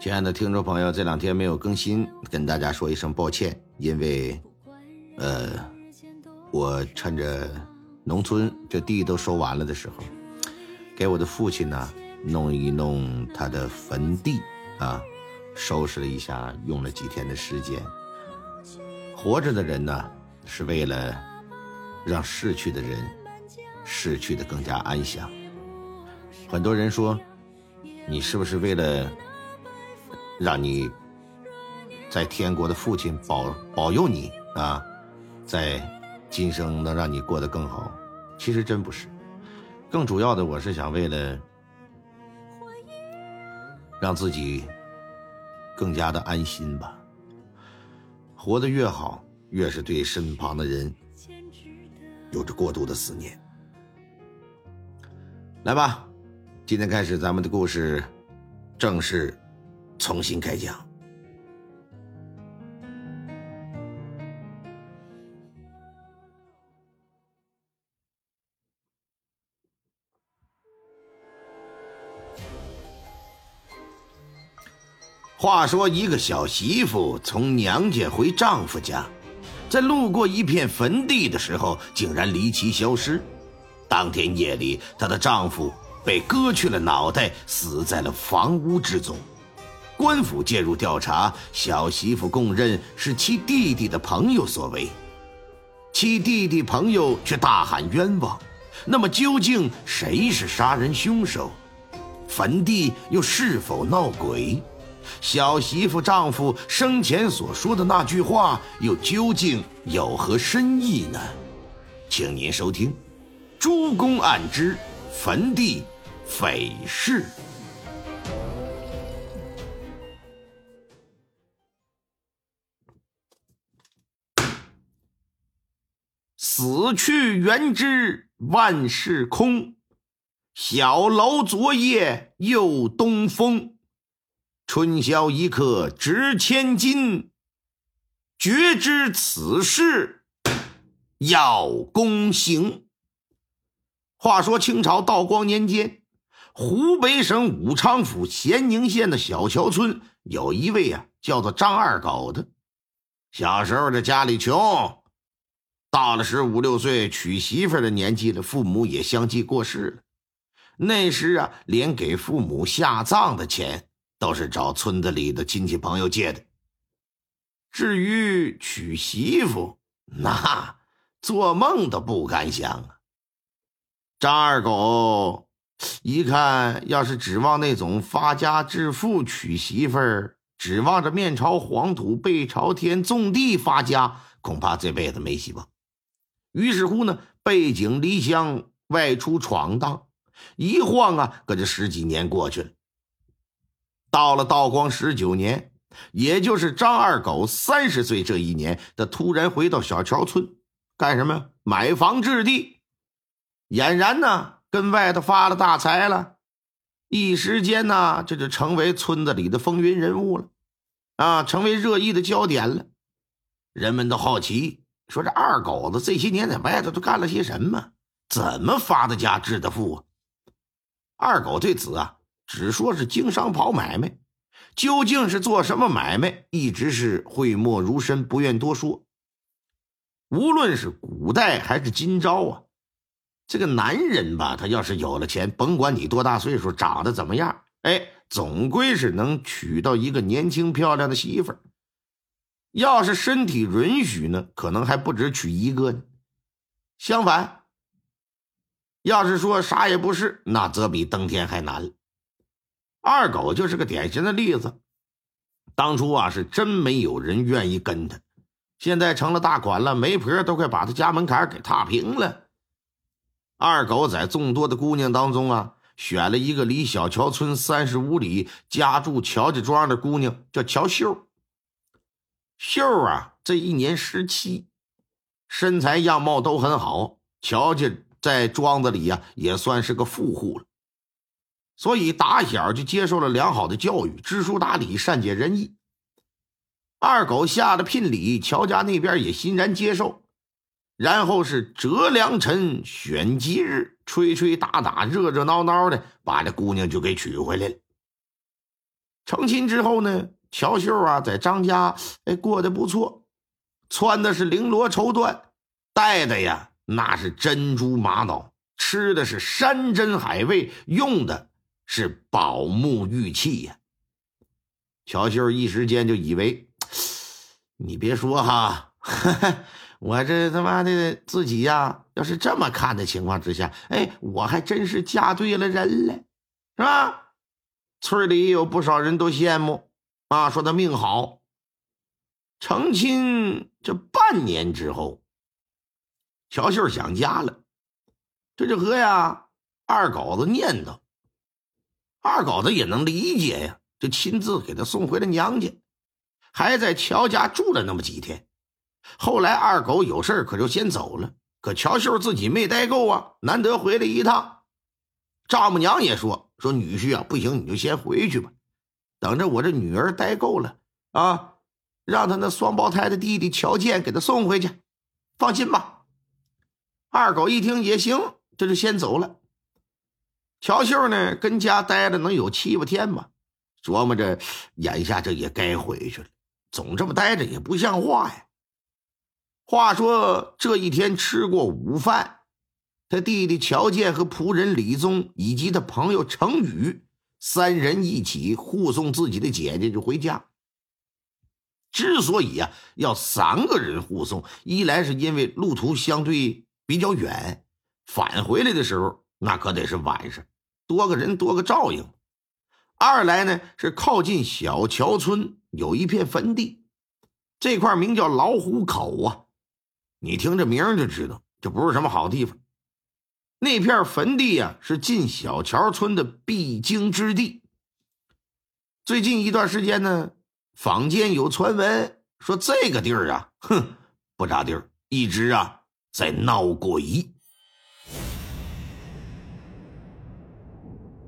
亲爱的听众朋友，这两天没有更新，跟大家说一声抱歉，因为，呃，我趁着农村这地都收完了的时候，给我的父亲呢弄一弄他的坟地啊，收拾了一下，用了几天的时间。活着的人呢，是为了让逝去的人逝去的更加安详。很多人说，你是不是为了？让你在天国的父亲保保佑你啊，在今生能让你过得更好。其实真不是，更主要的，我是想为了让自己更加的安心吧。活得越好，越是对身旁的人有着过度的思念。来吧，今天开始咱们的故事正式。重新开讲。话说，一个小媳妇从娘家回丈夫家，在路过一片坟地的时候，竟然离奇消失。当天夜里，她的丈夫被割去了脑袋，死在了房屋之中。官府介入调查，小媳妇供认是其弟弟的朋友所为，其弟弟朋友却大喊冤枉。那么究竟谁是杀人凶手？坟地又是否闹鬼？小媳妇丈夫生前所说的那句话又究竟有何深意呢？请您收听《诸公案之坟地匪事》。死去元知万事空，小楼昨夜又东风。春宵一刻值千金，绝知此事要躬行。话说清朝道光年间，湖北省武昌府咸宁县的小桥村有一位啊，叫做张二狗的。小时候这家里穷。到了十五六岁娶媳妇的年纪了，父母也相继过世了。那时啊，连给父母下葬的钱都是找村子里的亲戚朋友借的。至于娶媳妇，那做梦都不敢想啊。张二狗一看，要是指望那种发家致富娶媳妇儿，指望着面朝黄土背朝天种地发家，恐怕这辈子没希望。于是乎呢，背井离乡外出闯荡，一晃啊，可这十几年过去了。到了道光十九年，也就是张二狗三十岁这一年，他突然回到小桥村，干什么？买房置地，俨然呢跟外头发了大财了。一时间呢，这就成为村子里的风云人物了，啊，成为热议的焦点了。人们都好奇。说这二狗子这些年在外头都干了些什么？怎么发的家致的富啊？二狗对此啊，只说是经商跑买卖，究竟是做什么买卖，一直是讳莫如深，不愿多说。无论是古代还是今朝啊，这个男人吧，他要是有了钱，甭管你多大岁数，长得怎么样，哎，总归是能娶到一个年轻漂亮的媳妇儿。要是身体允许呢，可能还不止娶一个呢。相反，要是说啥也不是，那则比登天还难。二狗就是个典型的例子。当初啊，是真没有人愿意跟他，现在成了大款了，媒婆都快把他家门槛给踏平了。二狗在众多的姑娘当中啊，选了一个离小桥村三十五里、家住乔家庄的姑娘，叫乔秀。秀啊，这一年十七，身材样貌都很好。乔家在庄子里呀，也算是个富户了，所以打小就接受了良好的教育，知书达理，善解人意。二狗下了聘礼，乔家那边也欣然接受，然后是择良辰选吉日，吹吹打打，热热闹闹的把这姑娘就给娶回来了。成亲之后呢，乔秀啊，在张家哎过得不错，穿的是绫罗绸缎，戴的呀那是珍珠玛瑙，吃的是山珍海味，用的是宝木玉器呀。乔秀一时间就以为，你别说哈，我这他妈的自己呀，要是这么看的情况之下，哎，我还真是嫁对了人了，是吧？村里有不少人都羡慕啊，说他命好。成亲这半年之后，乔秀想家了，这就和呀二狗子念叨，二狗子也能理解呀，就亲自给他送回了娘家，还在乔家住了那么几天。后来二狗有事可就先走了，可乔秀自己没待够啊，难得回来一趟，丈母娘也说。说女婿啊，不行，你就先回去吧，等着我这女儿待够了啊，让他那双胞胎的弟弟乔建给他送回去。放心吧。二狗一听也行，这就先走了。乔秀呢，跟家待了能有七八天吧，琢磨着眼下这也该回去了，总这么待着也不像话呀。话说这一天吃过午饭。他弟弟乔建和仆人李宗以及他朋友程宇三人一起护送自己的姐姐就回家。之所以啊要三个人护送，一来是因为路途相对比较远，返回来的时候那可得是晚上，多个人多个照应；二来呢是靠近小桥村有一片坟地，这块名叫老虎口啊，你听这名就知道这不是什么好地方。那片坟地呀，是进小桥村的必经之地。最近一段时间呢，坊间有传闻说这个地儿啊，哼，不咋地儿，一直啊在闹鬼。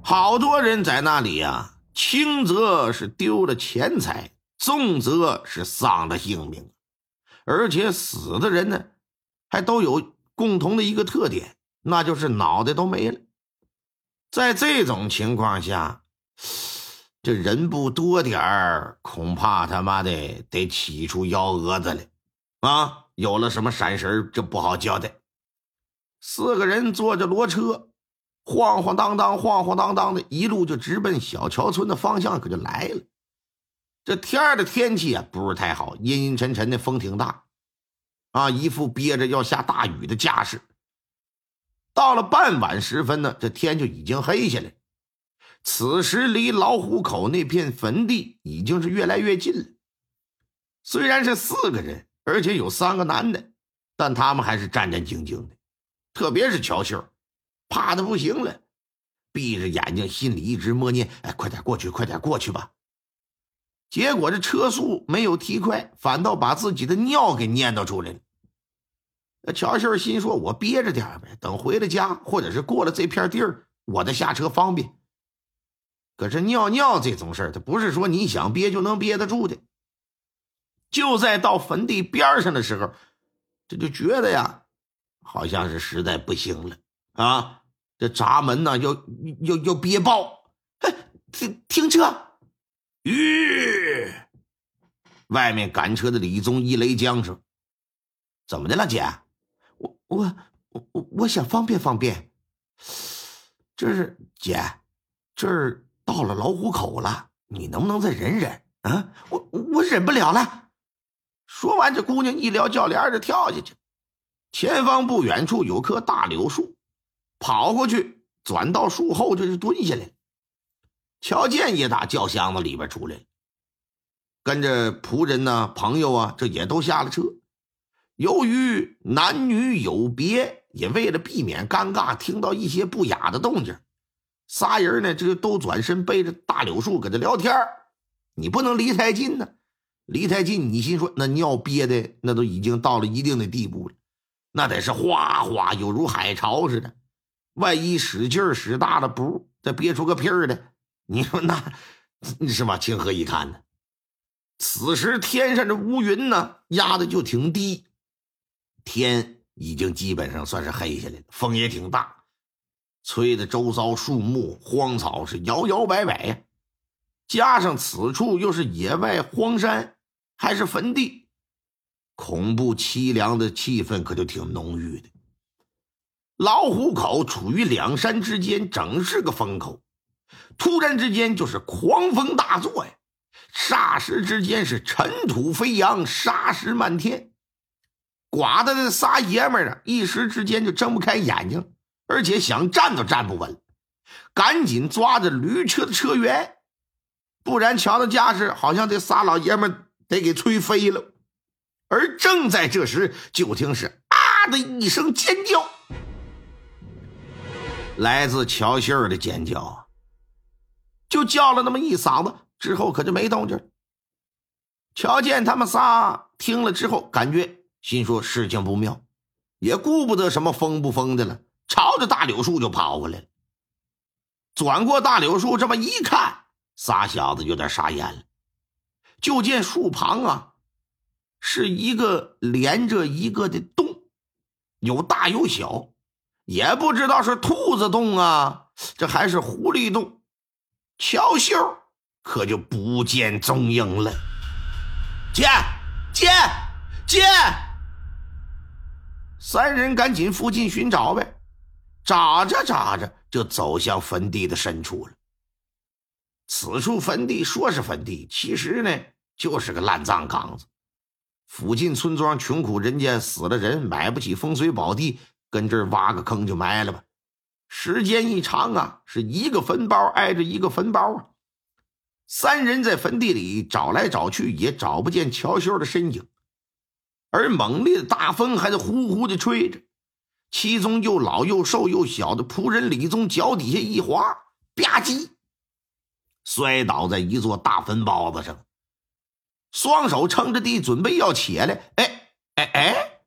好多人在那里呀，轻则是丢了钱财，重则是丧了性命，而且死的人呢，还都有共同的一个特点。那就是脑袋都没了，在这种情况下，这人不多点儿，恐怕他妈的得起出幺蛾子来啊！有了什么闪神，这不好交代。四个人坐着骡车，晃晃荡荡，晃晃荡荡的，一路就直奔小桥村的方向，可就来了。这天儿的天气啊，不是太好，阴阴沉沉的，风挺大，啊，一副憋着要下大雨的架势。到了傍晚时分呢，这天就已经黑下来。此时离老虎口那片坟地已经是越来越近了。虽然是四个人，而且有三个男的，但他们还是战战兢兢的。特别是乔秀，怕的不行了，闭着眼睛，心里一直默念：“哎，快点过去，快点过去吧。”结果这车速没有提快，反倒把自己的尿给念叨出来了。乔秀心说：“我憋着点呗，等回了家，或者是过了这片地儿，我再下车方便。可是尿尿这种事儿，它不是说你想憋就能憋得住的。就在到坟地边上的时候，这就觉得呀，好像是实在不行了啊！这闸门呢，要要要憋爆！停停车！吁！外面赶车的李宗一雷缰绳，怎么的了，姐？”我我我我想方便方便，这是姐，这儿到了老虎口了，你能不能再忍忍啊？我我忍不了了。说完，这姑娘一撩轿帘就跳下去。前方不远处有棵大柳树，跑过去，转到树后，这是蹲下来。乔建也打轿箱子里边出来，跟着仆人呢、朋友啊，这也都下了车。由于男女有别，也为了避免尴尬，听到一些不雅的动静，仨人呢这就都转身背着大柳树搁这聊天你不能离太近呢，离太近，你心说那尿憋的那都已经到了一定的地步了，那得是哗哗，有如海潮似的。万一使劲使大了，不再憋出个屁儿来，你说那是吧？情何以堪呢？此时天上的乌云呢压的就挺低。天已经基本上算是黑下来了，风也挺大，吹的周遭树木荒草是摇摇摆摆呀。加上此处又是野外荒山，还是坟地，恐怖凄凉的气氛可就挺浓郁的。老虎口处于两山之间，整是个风口。突然之间，就是狂风大作呀！霎时之间是尘土飞扬，沙石漫天，刮的那仨爷们儿啊，一时之间就睁不开眼睛，而且想站都站不稳，赶紧抓着驴车的车辕，不然瞧那架势，好像这仨老爷们得给吹飞了。而正在这时，就听是啊的一声尖叫。来自乔信儿的尖叫，叫了那么一嗓子，之后可就没动静。瞧见他们仨听了之后，感觉心说事情不妙，也顾不得什么疯不疯的了，朝着大柳树就跑过来了。转过大柳树，这么一看，仨小子有点傻眼了，就见树旁啊，是一个连着一个的洞，有大有小。也不知道是兔子洞啊，这还是狐狸洞，乔秀可就不见踪影了。见见见！三人赶紧附近寻找呗，找着找着就走向坟地的深处了。此处坟地说是坟地，其实呢就是个烂葬岗子。附近村庄穷苦人家死了人，买不起风水宝地。跟这儿挖个坑就埋了吧，时间一长啊，是一个坟包挨着一个坟包啊。三人在坟地里找来找去，也找不见乔秀的身影，而猛烈的大风还在呼呼的吹着。其中又老又瘦又小的仆人李宗脚底下一滑，吧唧，摔倒在一座大坟包子上，双手撑着地准备要起来，哎哎哎，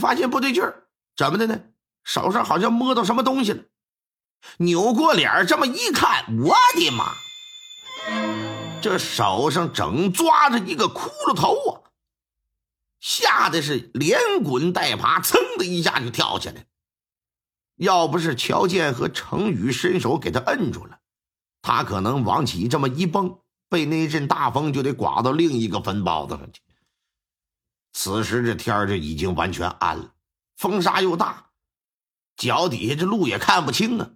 发现不对劲儿。怎么的呢？手上好像摸到什么东西了，扭过脸这么一看，我的妈！这手上正抓着一个骷髅头啊！吓得是连滚带爬，噌的一下就跳起来。要不是乔建和程宇伸手给他摁住了，他可能往起这么一蹦，被那阵大风就得刮到另一个坟包子上去。此时这天就已经完全暗了。风沙又大，脚底下这路也看不清啊！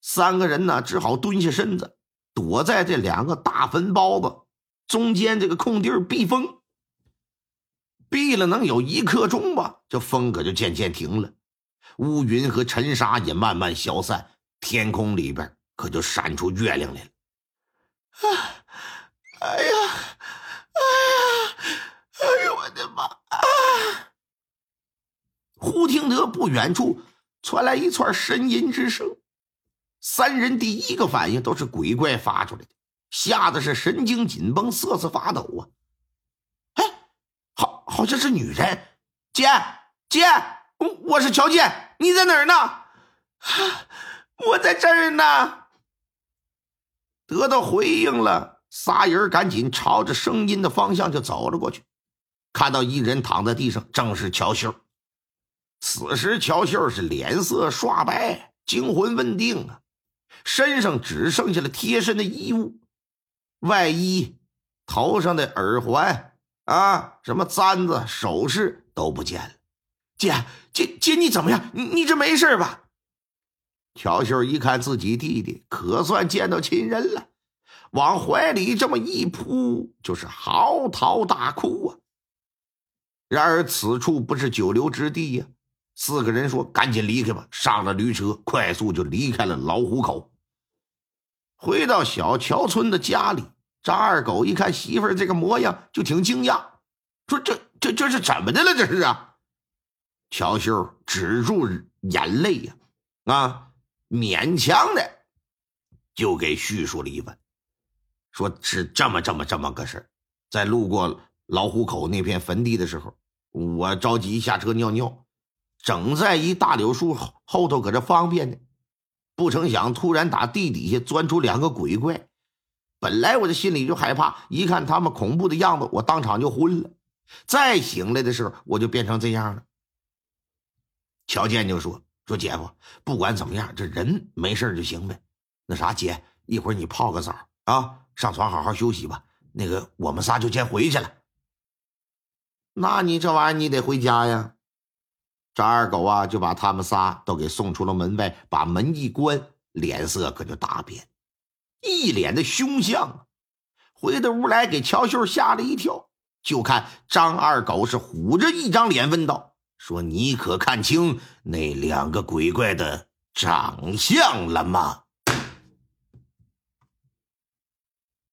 三个人呢，只好蹲下身子，躲在这两个大坟包子中间这个空地避风。避了能有一刻钟吧，这风可就渐渐停了，乌云和尘沙也慢慢消散，天空里边可就闪出月亮来了。啊！哎呀！哎呀！哎呦我的妈！啊！忽听得不远处传来一串呻吟之声，三人第一个反应都是鬼怪发出来的，吓得是神经紧绷，瑟瑟发抖啊！哎，好，好像是女人。姐姐，我我是乔健，你在哪儿呢？我在这儿呢。得到回应了，仨人赶紧朝着声音的方向就走了过去，看到一人躺在地上，正是乔秀。此时，乔秀是脸色刷白，惊魂未定啊，身上只剩下了贴身的衣物，外衣、头上的耳环啊，什么簪子、首饰都不见了。姐姐姐，你怎么样？你你这没事吧？乔秀一看自己弟弟，可算见到亲人了，往怀里这么一扑，就是嚎啕大哭啊。然而此处不是久留之地呀。四个人说：“赶紧离开吧！”上了驴车，快速就离开了老虎口。回到小桥村的家里，张二狗一看媳妇儿这个模样，就挺惊讶，说：“这、这、这是怎么的了？这是啊！”乔秀止住眼泪呀，啊，勉强的就给叙述了一番，说是这么、这么、这么个事在路过老虎口那片坟地的时候，我着急下车尿尿。整在一大柳树后头，搁这方便呢。不成想，突然打地底下钻出两个鬼怪。本来我这心里就害怕，一看他们恐怖的样子，我当场就昏了。再醒来的时候，我就变成这样了。乔建就说：“说姐夫，不管怎么样，这人没事就行呗。那啥，姐，一会儿你泡个澡啊，上床好好休息吧。那个，我们仨就先回去了。那你这玩意儿，你得回家呀。张二狗啊，就把他们仨都给送出了门外，把门一关，脸色可就大变，一脸的凶相。回到屋来，给乔秀吓了一跳。就看张二狗是虎着一张脸问道：“说你可看清那两个鬼怪的长相了吗？”